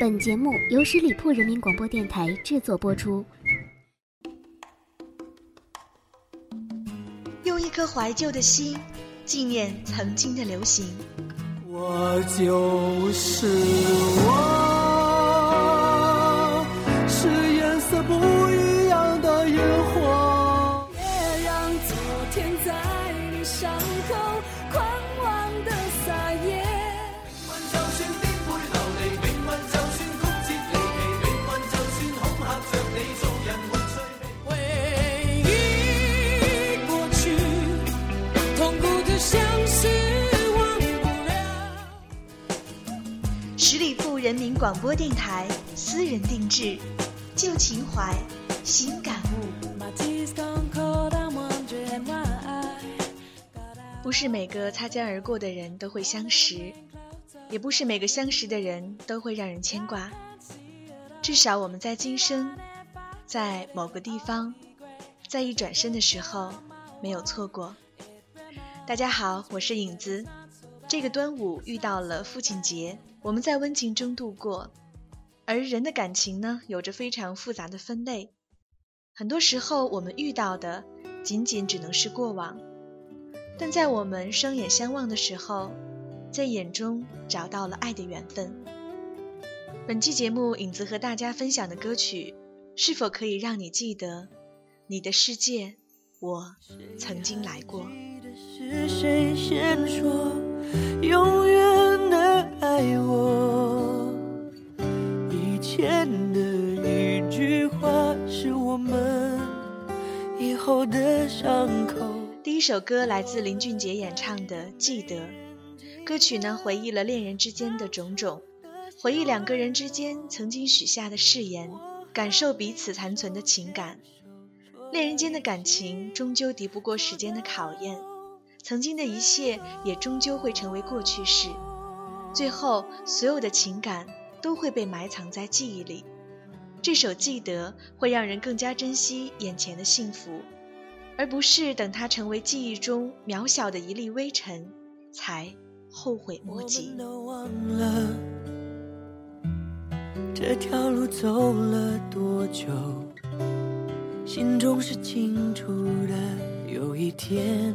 本节目由十里铺人民广播电台制作播出。用一颗怀旧的心，纪念曾经的流行。我就是我，人民广播电台私人定制，旧情怀，新感悟。不是每个擦肩而过的人都会相识，也不是每个相识的人都会让人牵挂。至少我们在今生，在某个地方，在一转身的时候，没有错过。大家好，我是影子。这个端午遇到了父亲节，我们在温情中度过。而人的感情呢，有着非常复杂的分类。很多时候，我们遇到的仅仅只能是过往。但在我们双眼相望的时候，在眼中找到了爱的缘分。本期节目，影子和大家分享的歌曲，是否可以让你记得你的世界，我曾经来过？是谁先说永远的爱我？以前的一句话是我们以后的伤口。第一首歌来自林俊杰演唱的《记得》，歌曲呢回忆了恋人之间的种种，回忆两个人之间曾经许下的誓言，感受彼此残存的情感。恋人间的感情终究敌不过时间的考验，曾经的一切也终究会成为过去式，最后所有的情感都会被埋藏在记忆里。这首《记得》会让人更加珍惜眼前的幸福。而不是等它成为记忆中渺小的一粒微尘，才后悔莫及。我们都忘了这条路走了多久，心中是清楚的，有一天，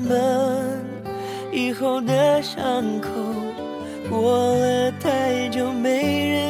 们以后的伤口。过了太久，没人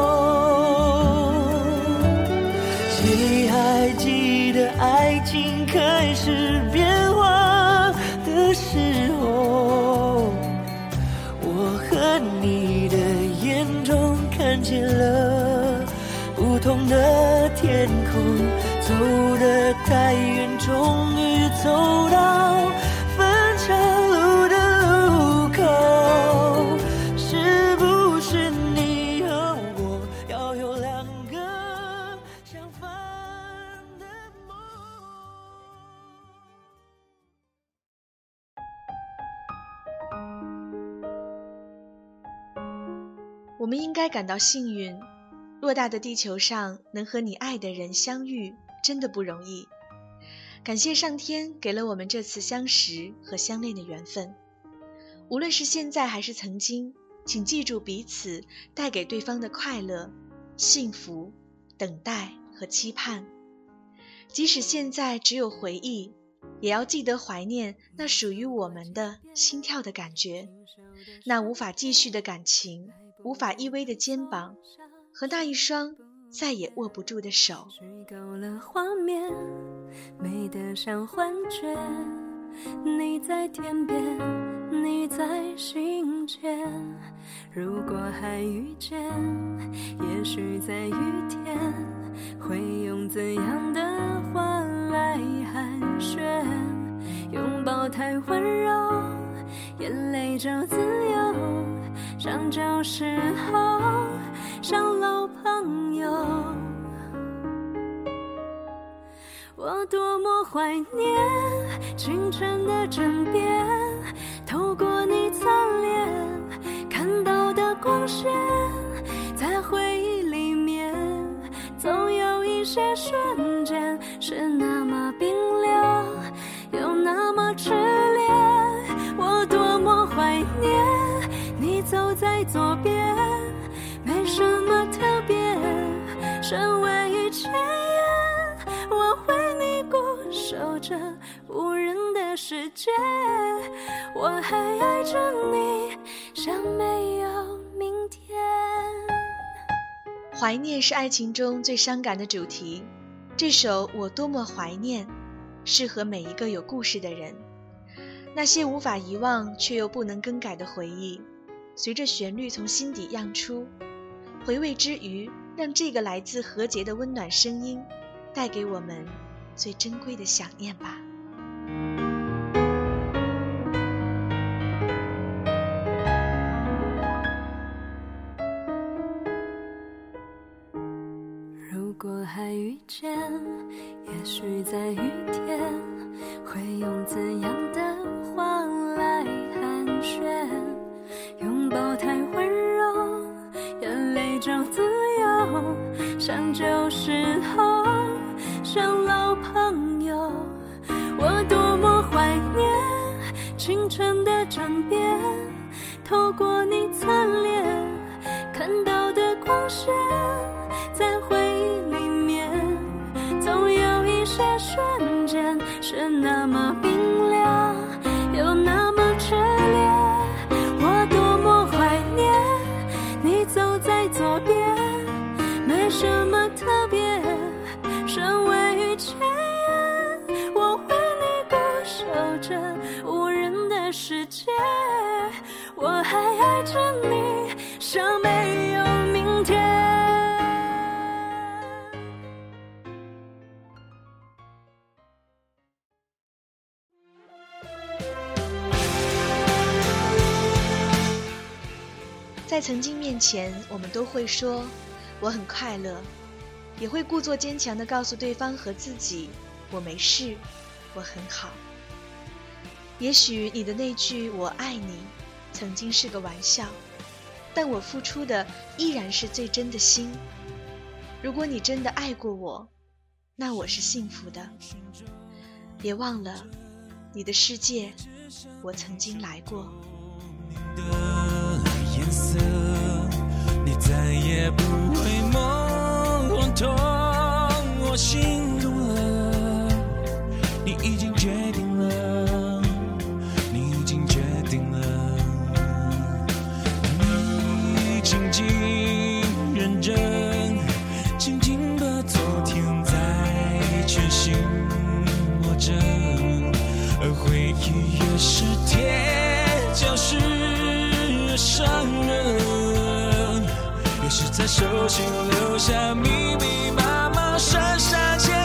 的天空走得太远终于走到分岔路的路口是不是你和我要有两个相反的梦我们应该感到幸运偌大的地球上能和你爱的人相遇，真的不容易。感谢上天给了我们这次相识和相恋的缘分。无论是现在还是曾经，请记住彼此带给对方的快乐、幸福、等待和期盼。即使现在只有回忆，也要记得怀念那属于我们的心跳的感觉，那无法继续的感情。无法依偎的肩膀，和那一双再也握不住的手。虚构了画面，美得像幻觉。你在天边，你在心间。如果还遇见，也许在雨天，会用怎样的话来寒暄？拥抱太温柔，眼泪就自由。像旧时候，像老朋友，我多么怀念清晨的枕边，透过你侧脸看到的光线，在回忆里面，总有一些瞬间是那么冰凉，又那么炽烈，我多么怀念你。走在左边，什么特别。身为一切我为你固守着无人的世界。我还爱着你，像没有明天。怀念是爱情中最伤感的主题。这首《我多么怀念》，适合每一个有故事的人。那些无法遗忘却又不能更改的回忆。随着旋律从心底漾出，回味之余，让这个来自何洁的温暖声音，带给我们最珍贵的想念吧。如果还遇见，也许在雨天，会用怎样流水着你，像没有明天。在曾经面前，我们都会说我很快乐，也会故作坚强的告诉对方和自己我没事，我很好。也许你的那句“我爱你”曾经是个玩笑，但我付出的依然是最真的心。如果你真的爱过我，那我是幸福的。别忘了，你的世界，我曾经来过。色，你再也不会懵懂我心动了，你已经决定回忆越是甜，就是。伤人，越是在手心留下密密麻麻、深深浅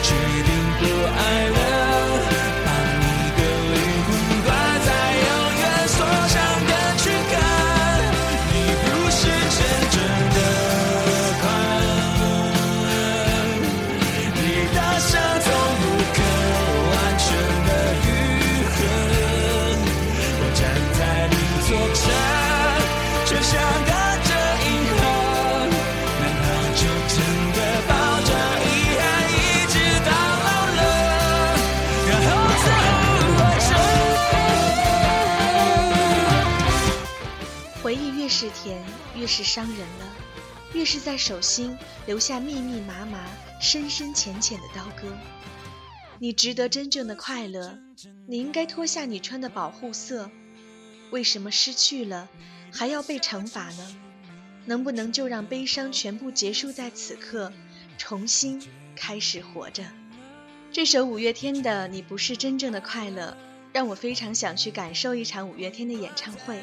也是甜，越是伤人了，越是在手心留下密密麻麻、深深浅浅的刀割。你值得真正的快乐，你应该脱下你穿的保护色。为什么失去了，还要被惩罚呢？能不能就让悲伤全部结束在此刻，重新开始活着？这首五月天的《你不是真正的快乐》，让我非常想去感受一场五月天的演唱会，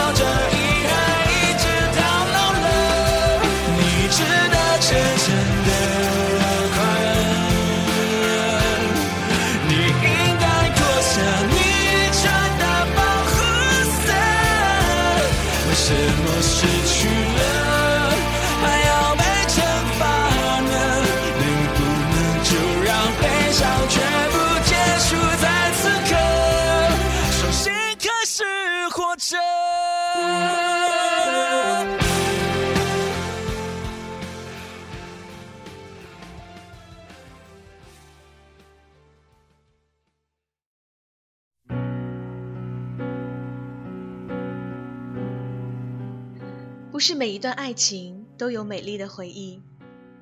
不是每一段爱情都有美丽的回忆，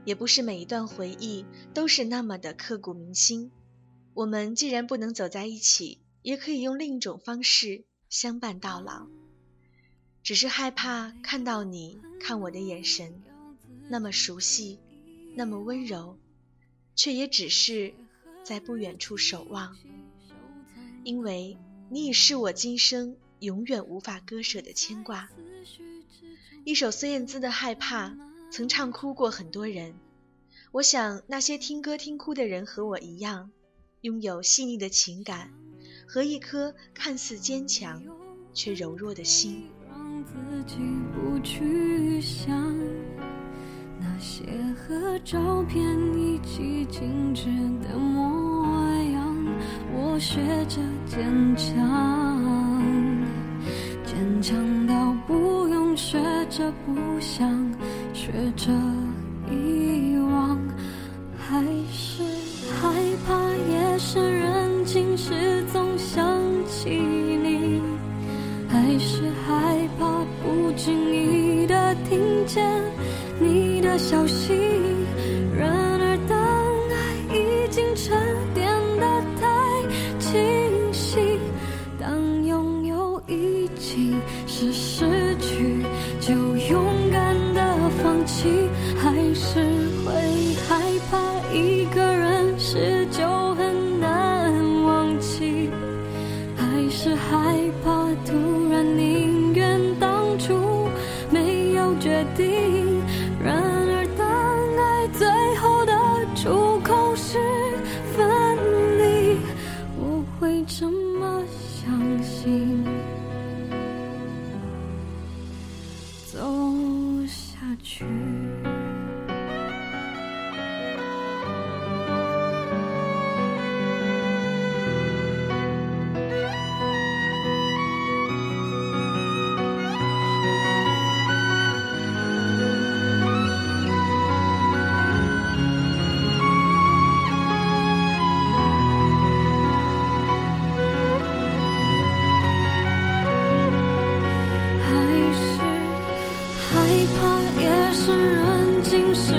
也不是每一段回忆都是那么的刻骨铭心。我们既然不能走在一起，也可以用另一种方式相伴到老。只是害怕看到你看我的眼神，那么熟悉，那么温柔，却也只是在不远处守望。因为你已是我今生永远无法割舍的牵挂。一首孙燕姿的《害怕》，曾唱哭过很多人。我想那些听歌听哭的人和我一样，拥有细腻的情感和一颗看似坚强却柔弱的心。让自己不去想那些和照片一起静止的模样，我学着坚强，着不想，学着遗忘，还是害怕夜深人静时总想起你。还是害怕不经意的听见你的消息，最怕夜深人静。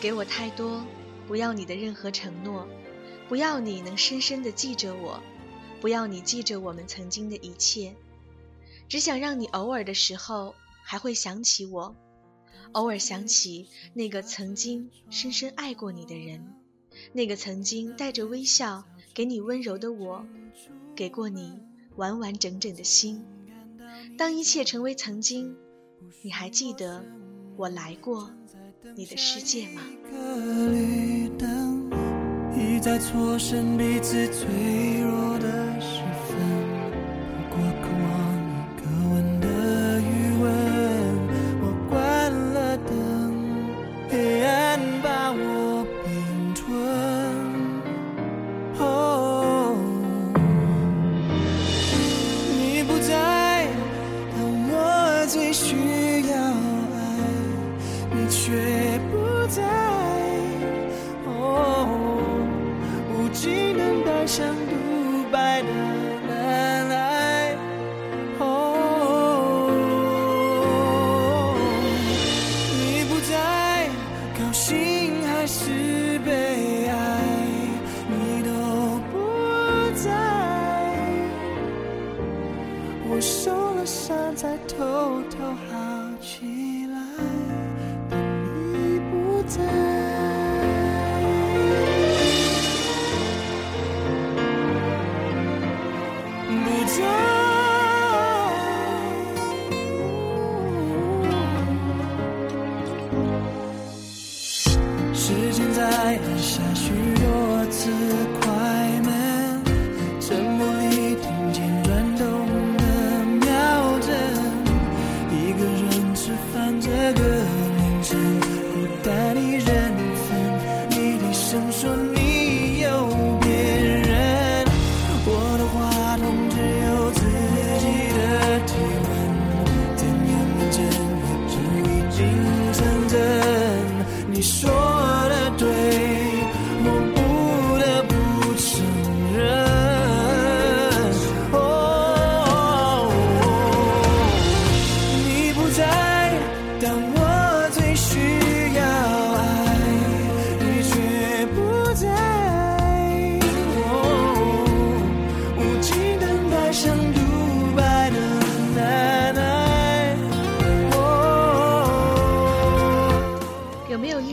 给我太多，不要你的任何承诺，不要你能深深的记着我，不要你记着我们曾经的一切，只想让你偶尔的时候还会想起我，偶尔想起那个曾经深深爱过你的人，那个曾经带着微笑给你温柔的我，给过你完完整整的心。当一切成为曾经，你还记得我来过你的世界吗？一再错身彼此脆弱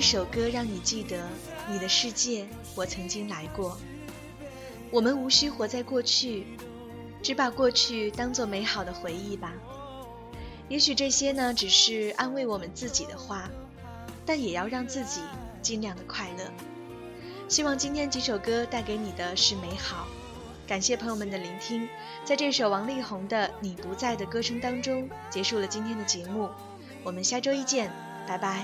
首歌让你记得你的世界，我曾经来过？我们无需活在过去，只把过去当做美好的回忆吧。也许这些呢，只是安慰我们自己的话，但也要让自己尽量的快乐。希望今天几首歌带给你的是美好。感谢朋友们的聆听，在这首王力宏的《你不在》的歌声当中，结束了今天的节目。我们下周一见，拜拜。